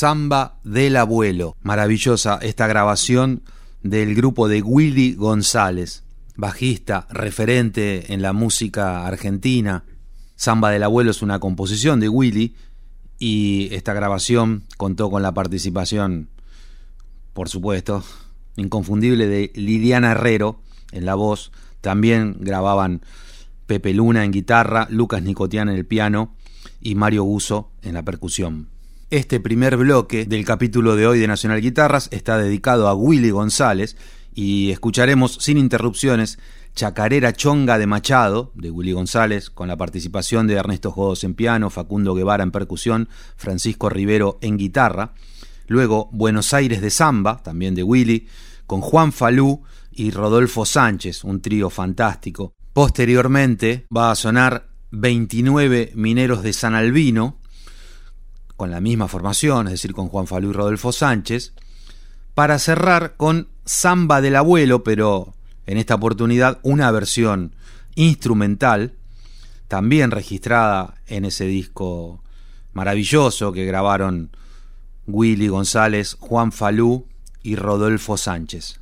Samba del Abuelo. Maravillosa esta grabación del grupo de Willy González, bajista, referente en la música argentina. Samba del Abuelo es una composición de Willy y esta grabación contó con la participación, por supuesto, inconfundible de Liliana Herrero en la voz. También grababan Pepe Luna en guitarra, Lucas Nicotian en el piano y Mario Buzo en la percusión. Este primer bloque del capítulo de hoy de Nacional Guitarras está dedicado a Willy González y escucharemos sin interrupciones Chacarera Chonga de Machado, de Willy González, con la participación de Ernesto Jodos en piano, Facundo Guevara en percusión, Francisco Rivero en guitarra. Luego Buenos Aires de Samba, también de Willy, con Juan Falú y Rodolfo Sánchez, un trío fantástico. Posteriormente va a sonar 29 Mineros de San Albino, con la misma formación, es decir, con Juan Falú y Rodolfo Sánchez, para cerrar con Samba del Abuelo, pero en esta oportunidad una versión instrumental, también registrada en ese disco maravilloso que grabaron Willy González, Juan Falú y Rodolfo Sánchez.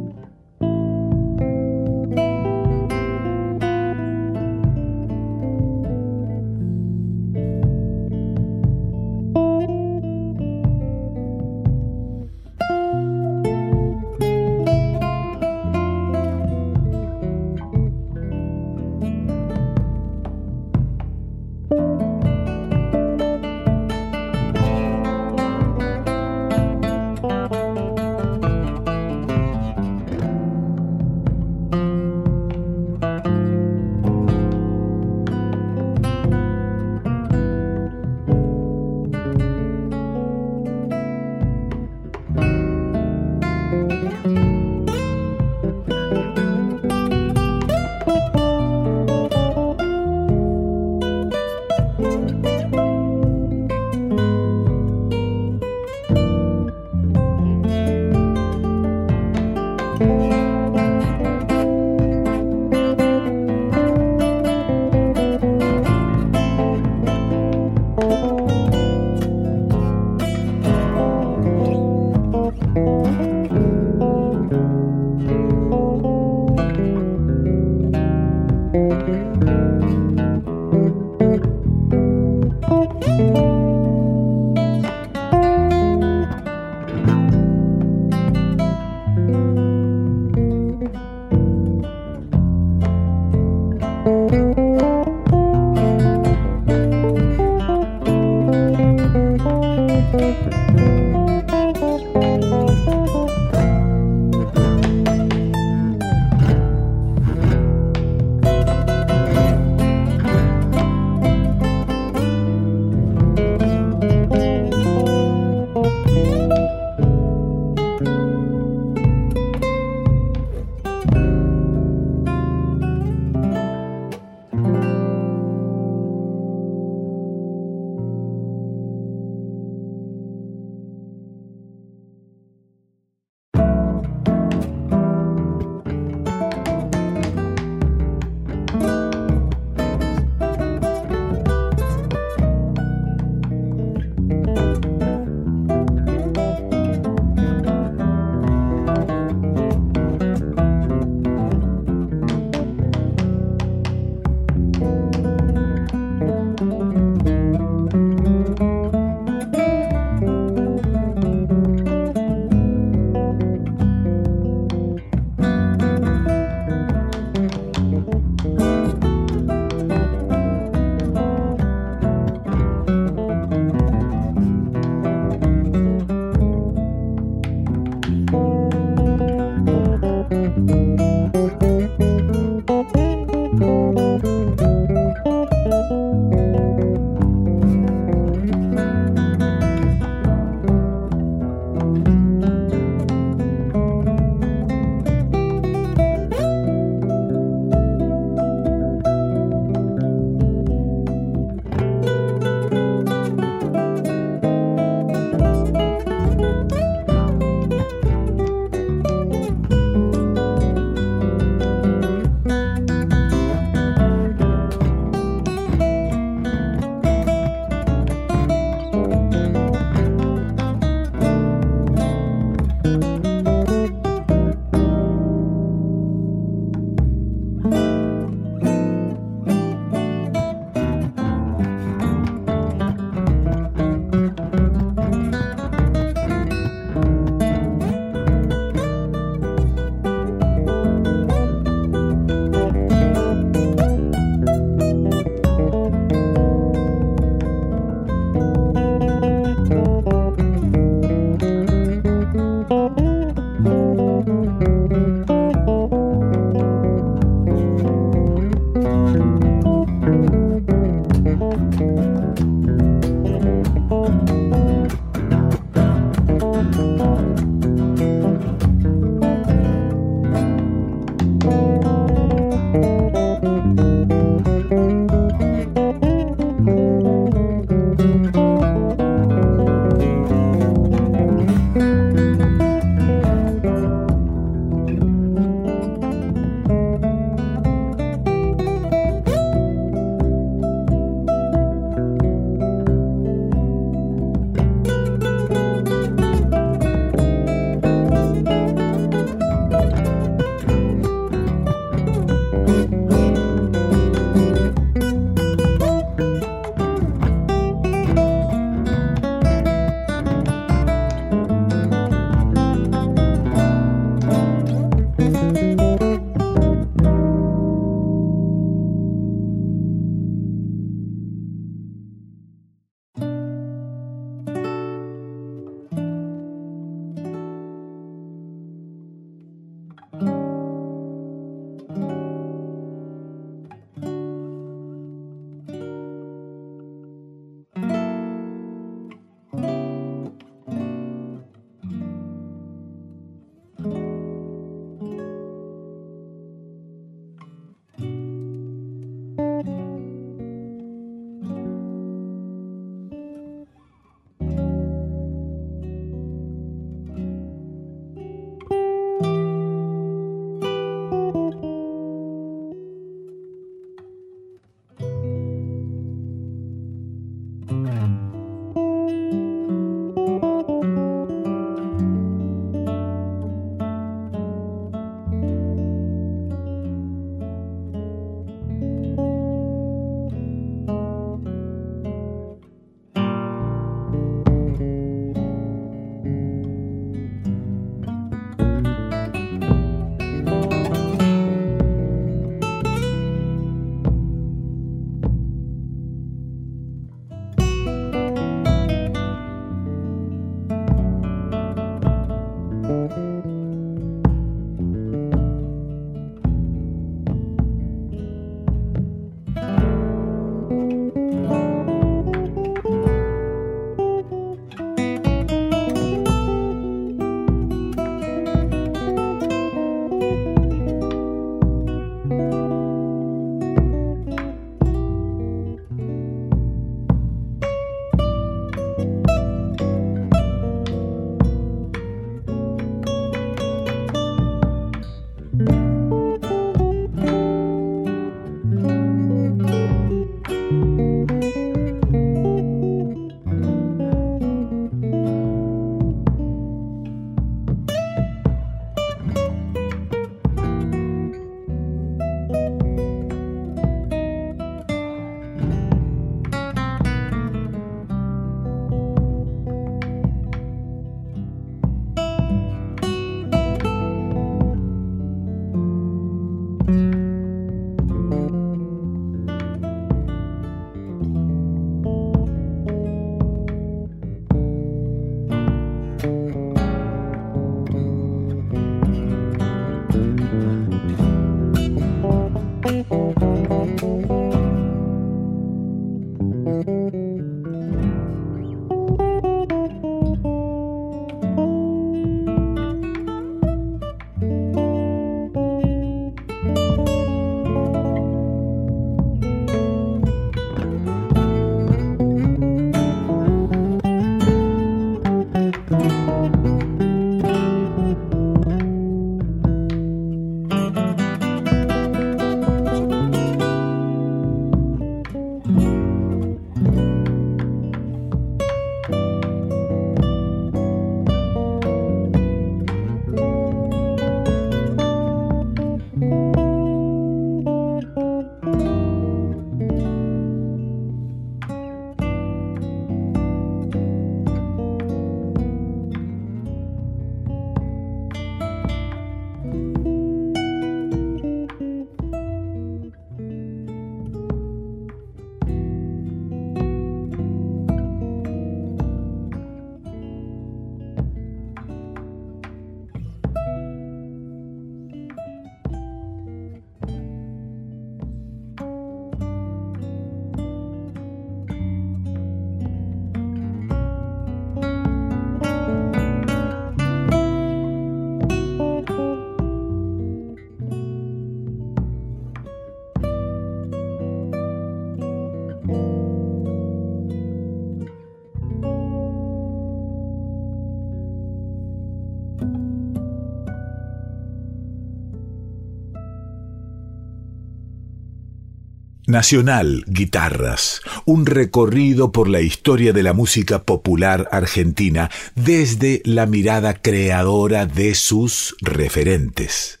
Nacional Guitarras, un recorrido por la historia de la música popular argentina desde la mirada creadora de sus referentes.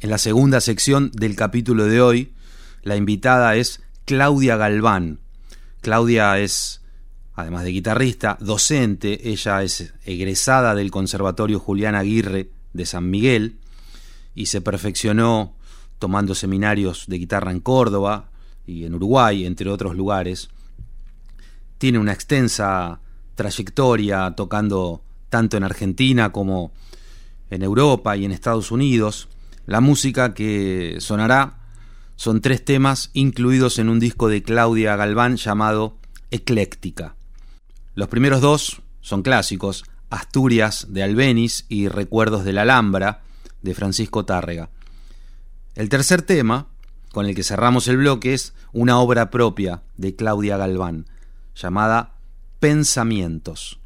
En la segunda sección del capítulo de hoy, la invitada es Claudia Galván. Claudia es, además de guitarrista, docente, ella es egresada del Conservatorio Julián Aguirre de San Miguel y se perfeccionó tomando seminarios de guitarra en Córdoba y en Uruguay, entre otros lugares. Tiene una extensa trayectoria tocando tanto en Argentina como en Europa y en Estados Unidos. La música que sonará son tres temas incluidos en un disco de Claudia Galván llamado Ecléctica. Los primeros dos son clásicos, Asturias de Albeniz y Recuerdos de la Alhambra de Francisco Tárrega. El tercer tema, con el que cerramos el bloque, es una obra propia de Claudia Galván, llamada Pensamientos.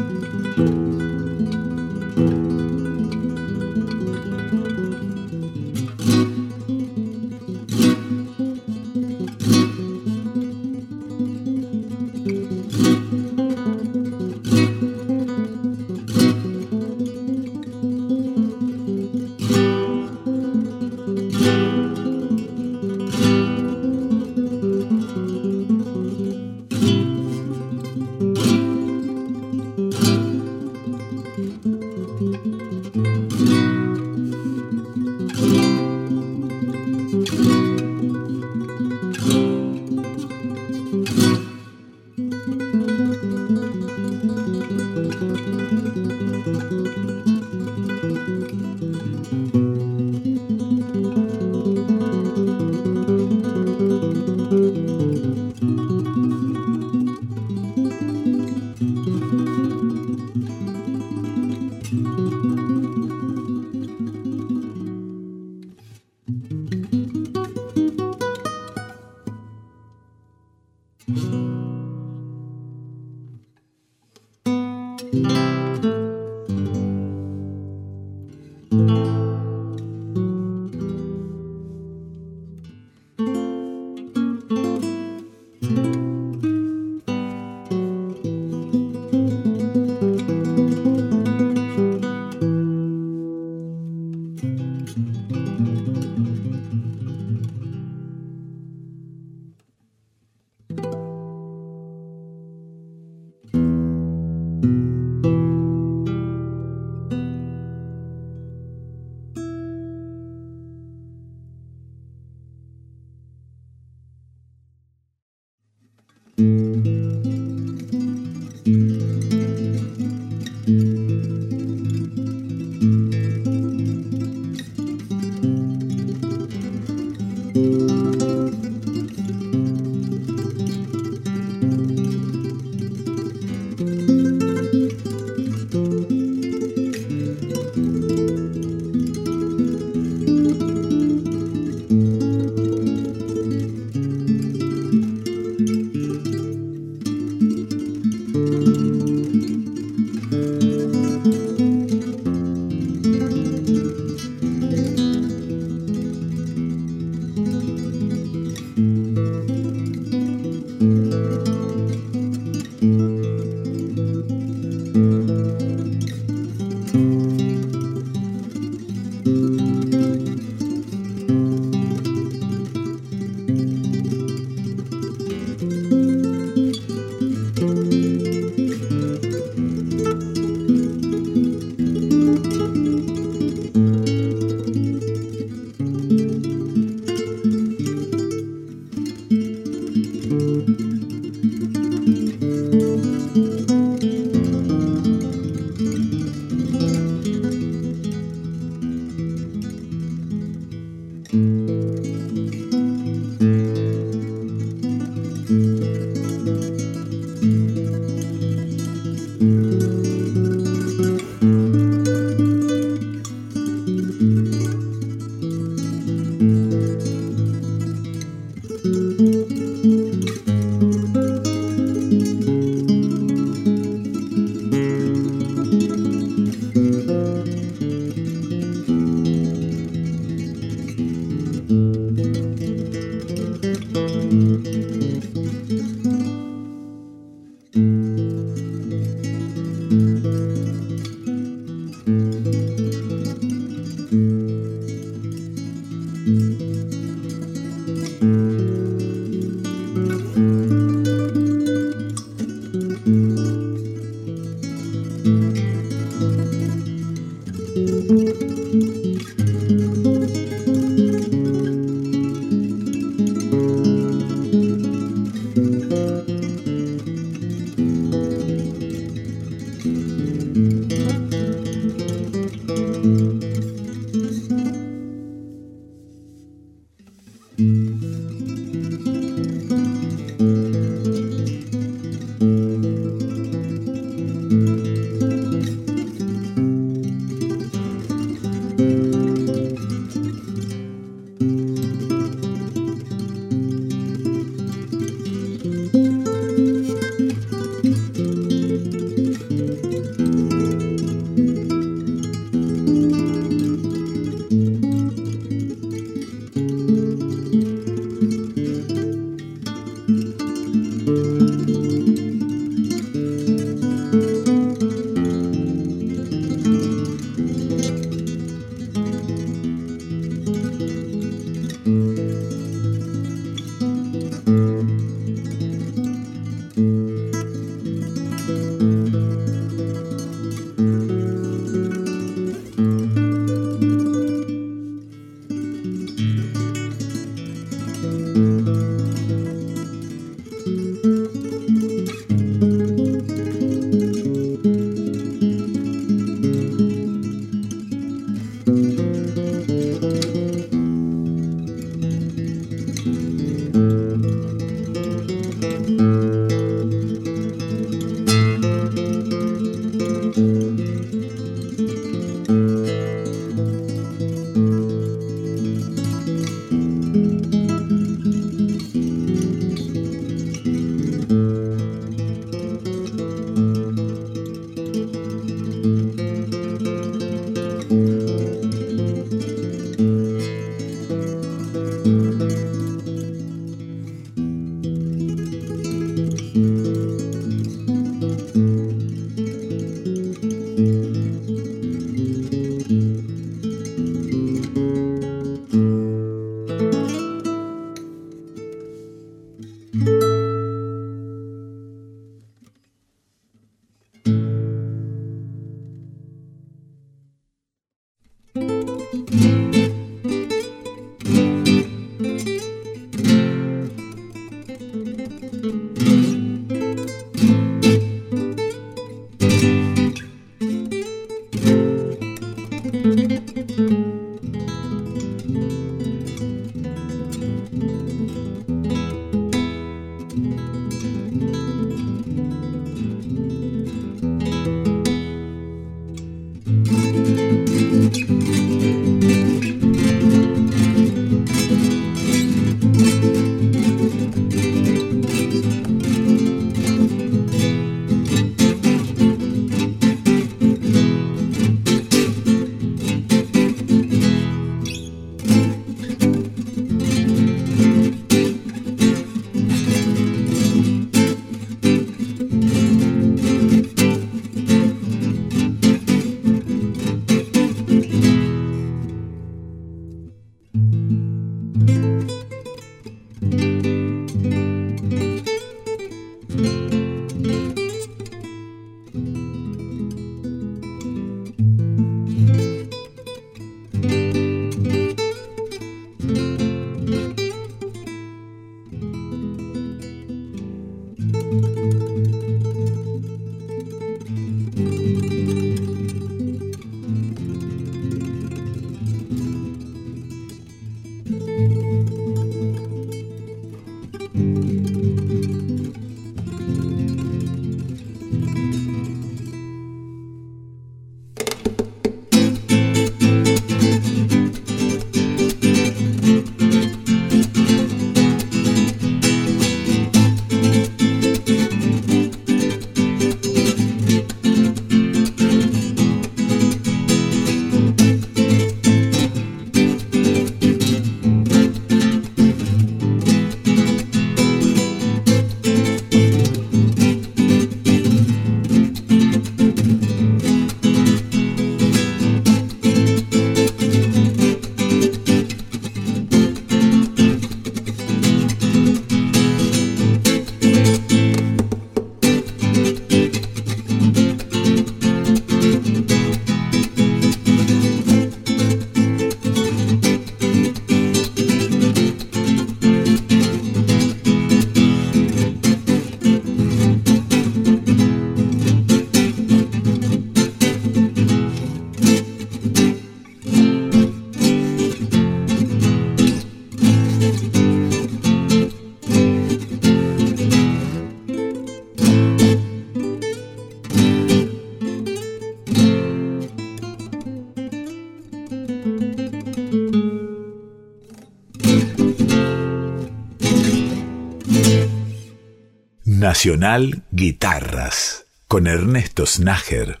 Nacional Guitarras con Ernesto Snager.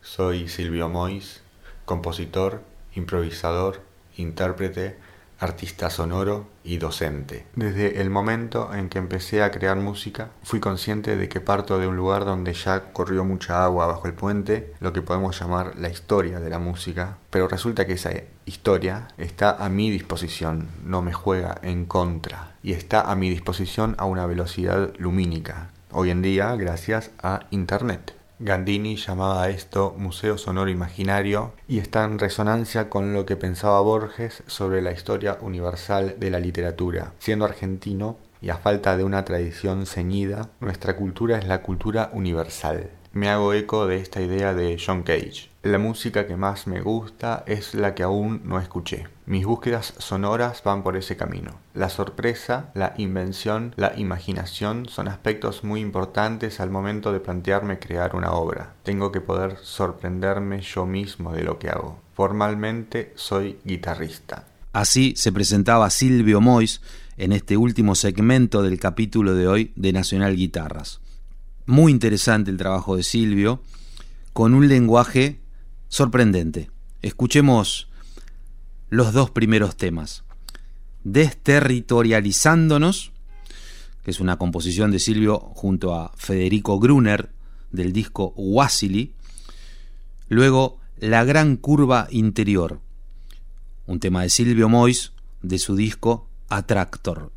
Soy Silvio Mois, compositor, improvisador, intérprete, artista sonoro y docente. Desde el momento en que empecé a crear música, fui consciente de que parto de un lugar donde ya corrió mucha agua bajo el puente, lo que podemos llamar la historia de la música, pero resulta que esa historia está a mi disposición, no me juega en contra, y está a mi disposición a una velocidad lumínica, hoy en día gracias a Internet. Gandini llamaba a esto Museo Sonoro Imaginario y está en resonancia con lo que pensaba Borges sobre la historia universal de la literatura. Siendo argentino y a falta de una tradición ceñida, nuestra cultura es la cultura universal. Me hago eco de esta idea de John Cage. La música que más me gusta es la que aún no escuché. Mis búsquedas sonoras van por ese camino. La sorpresa, la invención, la imaginación son aspectos muy importantes al momento de plantearme crear una obra. Tengo que poder sorprenderme yo mismo de lo que hago. Formalmente soy guitarrista. Así se presentaba Silvio Mois en este último segmento del capítulo de hoy de Nacional Guitarras. Muy interesante el trabajo de Silvio, con un lenguaje sorprendente. Escuchemos los dos primeros temas. Desterritorializándonos, que es una composición de Silvio junto a Federico Gruner del disco Wassily. Luego, La Gran Curva Interior, un tema de Silvio Mois de su disco Attractor.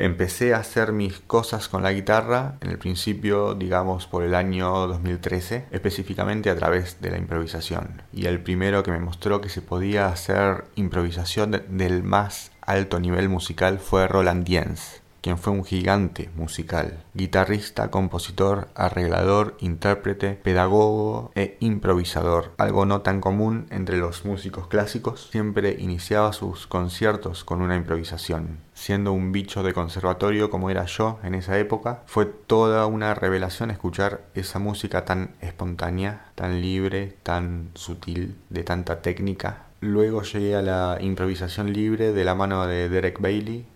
Empecé a hacer mis cosas con la guitarra en el principio, digamos, por el año 2013, específicamente a través de la improvisación. Y el primero que me mostró que se podía hacer improvisación del más alto nivel musical fue Roland Diens quien fue un gigante musical, guitarrista, compositor, arreglador, intérprete, pedagogo e improvisador, algo no tan común entre los músicos clásicos, siempre iniciaba sus conciertos con una improvisación. Siendo un bicho de conservatorio como era yo en esa época, fue toda una revelación escuchar esa música tan espontánea, tan libre, tan sutil, de tanta técnica. Luego llegué a la improvisación libre de la mano de Derek Bailey,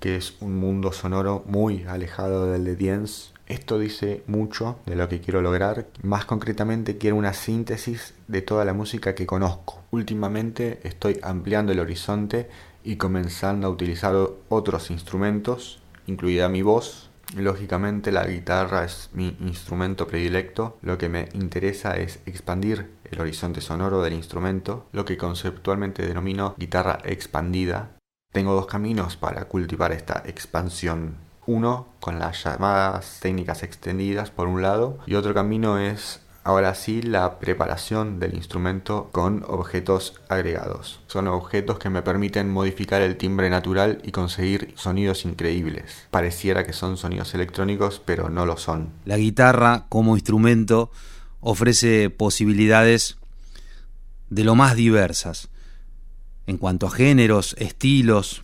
que es un mundo sonoro muy alejado del de Diens Esto dice mucho de lo que quiero lograr. Más concretamente quiero una síntesis de toda la música que conozco. Últimamente estoy ampliando el horizonte y comenzando a utilizar otros instrumentos, incluida mi voz. Lógicamente la guitarra es mi instrumento predilecto. Lo que me interesa es expandir el horizonte sonoro del instrumento, lo que conceptualmente denomino guitarra expandida. Tengo dos caminos para cultivar esta expansión uno con las llamadas técnicas extendidas por un lado y otro camino es ahora sí la preparación del instrumento con objetos agregados. Son objetos que me permiten modificar el timbre natural y conseguir sonidos increíbles. Pareciera que son sonidos electrónicos, pero no lo son. La guitarra como instrumento ofrece posibilidades de lo más diversas en cuanto a géneros, estilos,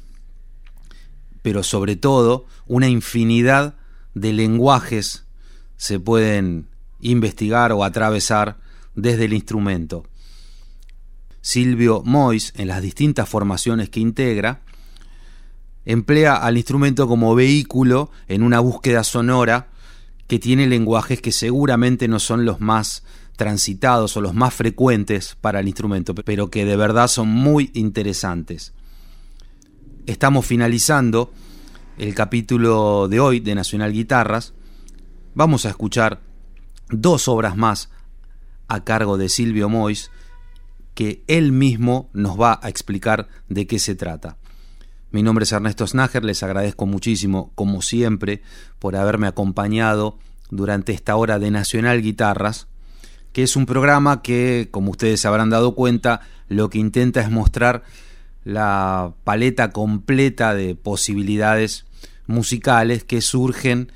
pero sobre todo una infinidad de lenguajes se pueden investigar o atravesar desde el instrumento. Silvio Mois, en las distintas formaciones que integra, emplea al instrumento como vehículo en una búsqueda sonora que tiene lenguajes que seguramente no son los más transitados o los más frecuentes para el instrumento, pero que de verdad son muy interesantes estamos finalizando el capítulo de hoy de Nacional Guitarras. Vamos a escuchar dos obras más a cargo de Silvio Mois que él mismo nos va a explicar de qué se trata. Mi nombre es Ernesto Snager, les agradezco muchísimo, como siempre, por haberme acompañado durante esta hora de Nacional Guitarras, que es un programa que, como ustedes se habrán dado cuenta, lo que intenta es mostrar la paleta completa de posibilidades musicales que surgen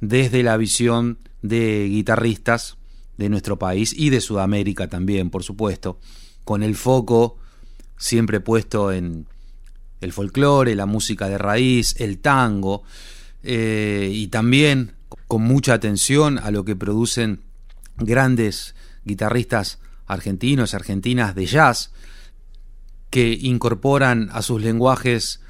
desde la visión de guitarristas de nuestro país y de Sudamérica también, por supuesto, con el foco siempre puesto en el folclore, la música de raíz, el tango, eh, y también con mucha atención a lo que producen grandes guitarristas argentinos, argentinas de jazz, que incorporan a sus lenguajes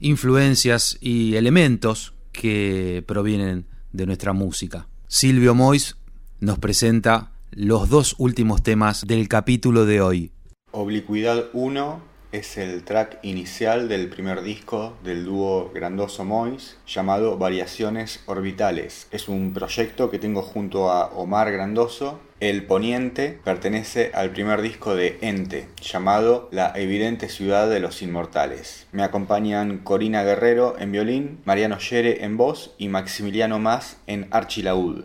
influencias y elementos que provienen de nuestra música. Silvio Mois nos presenta los dos últimos temas del capítulo de hoy. Oblicuidad 1 es el track inicial del primer disco del dúo Grandoso Mois llamado Variaciones Orbitales. Es un proyecto que tengo junto a Omar Grandoso. El Poniente pertenece al primer disco de Ente llamado La Evidente Ciudad de los Inmortales. Me acompañan Corina Guerrero en violín, Mariano Yere en voz y Maximiliano Más en archilaúd.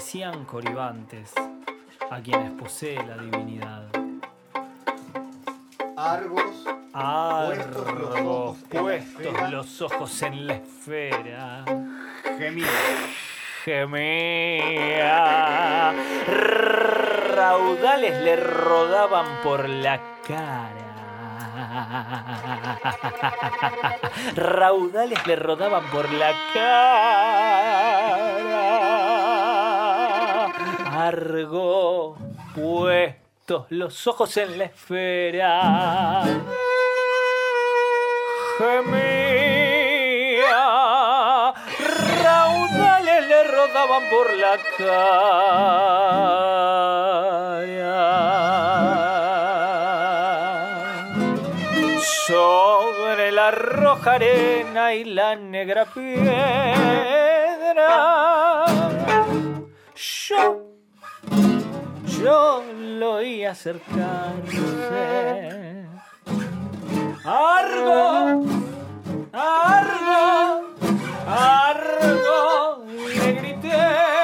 Parecían coribantes a quienes posee la divinidad. Argos, Argos, puestos los ojos en la esfera. gemía. gemía. Raudales le rodaban por la cara. Raudales le rodaban por la cara. Argo puestos los ojos en la esfera. Gemía. Raudales le rodaban por la cara. Sobre la roja arena y la negra piedra. Yo, yo lo oí acercarse. Argo, Argo, Argo, le grité.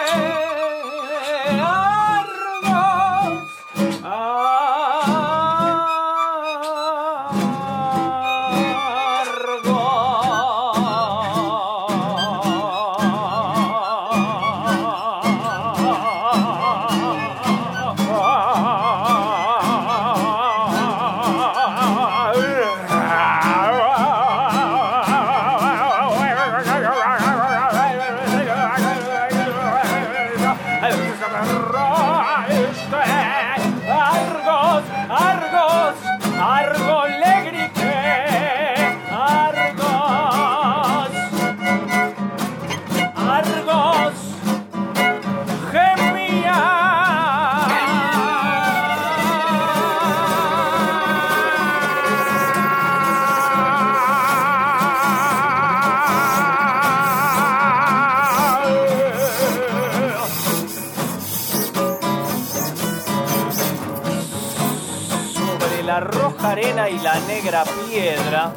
Negra piedra.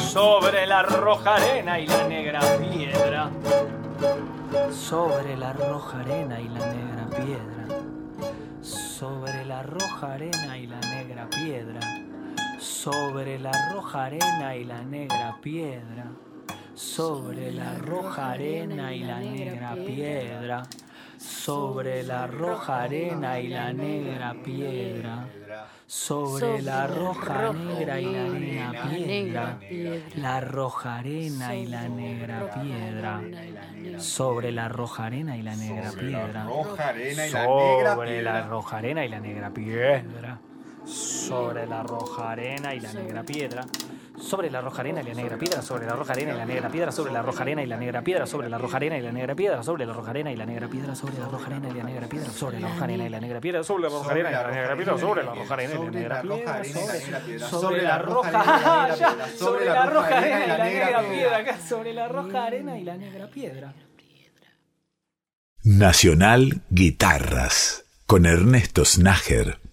Sobre la roja arena y la negra piedra. Sobre la roja arena y la negra piedra. Sobre la roja arena y la negra piedra. Sobre la roja arena y la negra piedra. Sobre la roja arena y la negra piedra sobre la roja arena y la negra piedra, sobre la roja negra y la negra piedra, la roja arena y la negra piedra, sobre la roja arena y la negra piedra, roja arena y la negra sobre la piedra. roja arena y la negra piedra, sobre la roja arena y la negra piedra. Sobre la roja arena y la negra piedra, sobre la roja arena y la negra piedra, sobre la roja arena y la negra piedra, sobre la roja arena y la negra piedra, sobre la roja arena y la negra piedra, sobre la roja arena y la negra piedra, sobre la roja arena y la negra piedra, sobre la roja arena y la negra piedra, sobre la roja arena y la negra piedra, sobre la roja sobre la roja arena y la negra piedra, sobre la roja arena y la negra piedra. Nacional Guitarras con Ernesto Snager.